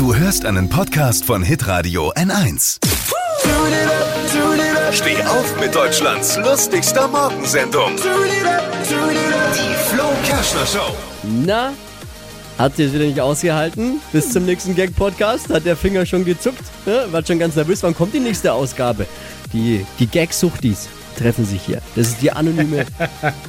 Du hörst einen Podcast von Hitradio N1. Steh auf mit Deutschlands lustigster Morgensendung. Die Flo Kerschner Show. Na, hat sie es wieder nicht ausgehalten? Bis zum nächsten Gag-Podcast hat der Finger schon gezuckt. Ne? War schon ganz nervös. Wann kommt die nächste Ausgabe? Die, die Gag-Suchtis treffen sich hier. Das ist die anonyme,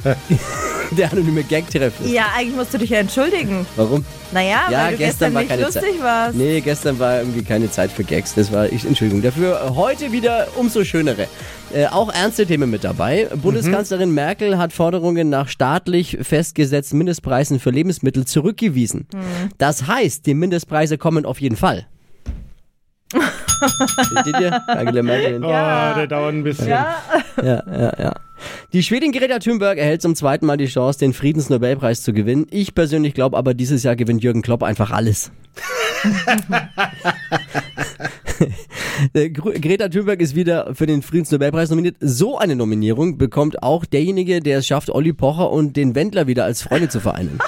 der anonyme Gag-Treff. Ja, eigentlich musst du dich ja entschuldigen. Warum? Naja, Ja, weil du gestern gestern, war nicht keine lustig Zeit. warst. Nee, gestern war irgendwie keine Zeit für Gags. Das war ich, Entschuldigung. Dafür heute wieder umso schönere. Äh, auch ernste Themen mit dabei. Bundeskanzlerin Merkel hat Forderungen nach staatlich festgesetzten Mindestpreisen für Lebensmittel zurückgewiesen. Das heißt, die Mindestpreise kommen auf jeden Fall. Versteht ihr? Angela Merkel. Oh, der dauert ein bisschen. Ja, Ja, ja, ja. Die Schwedin Greta Thunberg erhält zum zweiten Mal die Chance, den Friedensnobelpreis zu gewinnen. Ich persönlich glaube aber, dieses Jahr gewinnt Jürgen Klopp einfach alles. Gr- Greta Thunberg ist wieder für den Friedensnobelpreis nominiert. So eine Nominierung bekommt auch derjenige, der es schafft, Olli Pocher und den Wendler wieder als Freunde zu vereinen.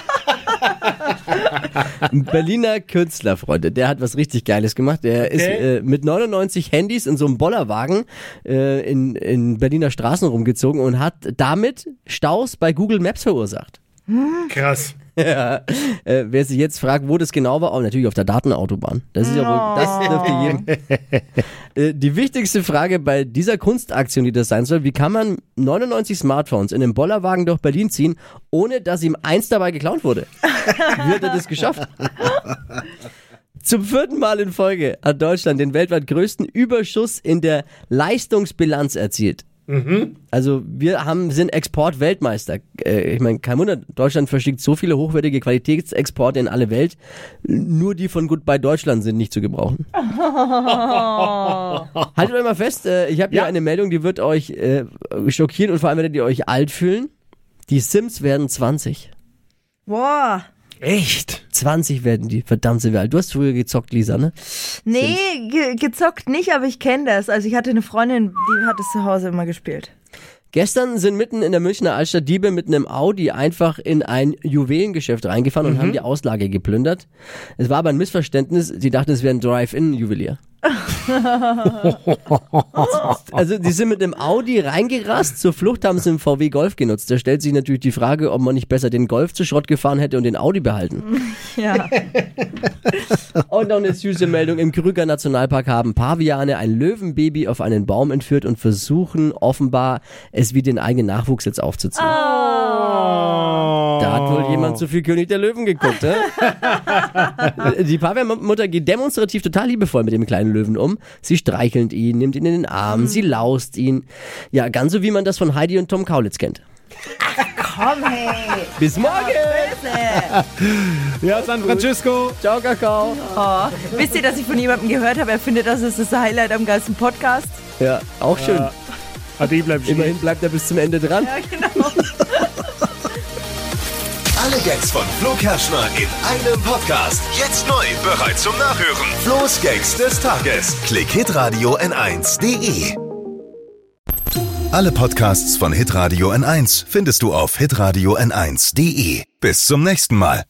Ein Berliner Künstler, Freunde, der hat was richtig Geiles gemacht. Der ist Okay. äh, mit 99 Handys in so einem Bollerwagen äh, in, in Berliner Straßen rumgezogen und hat damit Staus bei Google Maps verursacht. Krass. Ja, äh, wer sich jetzt fragt, wo das genau war, oh, natürlich auf der Datenautobahn. Das ist ja wohl, das dürfte jedem. äh, die wichtigste Frage bei dieser Kunstaktion, die das sein soll, wie kann man 99 Smartphones in einem Bollerwagen durch Berlin ziehen, ohne dass ihm eins dabei geklaut wurde? wie hat er das geschafft? Zum vierten Mal in Folge hat Deutschland den weltweit größten Überschuss in der Leistungsbilanz erzielt. Also wir haben, sind Exportweltmeister. Äh, ich meine, kein Wunder, Deutschland verschickt so viele hochwertige Qualitätsexporte in alle Welt. Nur die von Goodbye Deutschland sind nicht zu gebrauchen. Haltet euch mal fest, äh, ich habe hier Ja. eine Meldung, die wird euch äh, schockieren und vor allem werdet ihr euch alt fühlen. Die Sims werden 20. boah. Echt? 20 werden die, verdammt sind wir alt. Du hast früher gezockt, Lisa, ne? Nee, ge gezockt nicht, aber ich kenne das. Also ich hatte eine Freundin, die hat es zu Hause immer gespielt. Gestern sind mitten in der Münchner Altstadt Diebe mit einem Audi einfach in ein Juwelengeschäft reingefahren und haben die Auslage geplündert. Es war aber ein Missverständnis. Sie dachten, es wäre ein Drive-In-Juwelier. also die sind mit einem Audi reingerast. Zur Flucht haben sie einen VW Golf genutzt. Da stellt sich natürlich die Frage, ob man nicht besser den Golf zu Schrott gefahren hätte und den Audi behalten. Ja. Und noch eine süße Meldung. Im Krüger Nationalpark haben Paviane ein Löwenbaby auf einen Baum entführt und versuchen offenbar, es wie den eigenen Nachwuchs jetzt aufzuziehen. Da hat wohl jemand zu viel König der Löwen geguckt, ne? Die Pavian-Mutter geht demonstrativ total liebevoll mit dem kleinen Löwen um. Sie streichelt ihn, nimmt ihn in den Arm, sie laust ihn. Ja, ganz so wie man das von Heidi und Tom Kaulitz kennt. Komm, hey. Bis morgen! Ja, San Francisco. Ciao, Kakao! Oh. Wisst ihr, dass ich von jemandem gehört habe, er findet, das ist das Highlight am geilsten Podcast? Ja, auch schön. Adi bleibt stehen. Immerhin bleibt er bis zum Ende dran. Ja, genau. Alle Gags von Flo Kerschner in einem Podcast. Jetzt neu, bereit zum Nachhören. Flo's Gags des Tages. Klick Hitradio N1.de. Alle Podcasts von Hitradio N1 findest du auf hitradio N1.de. Bis zum nächsten Mal.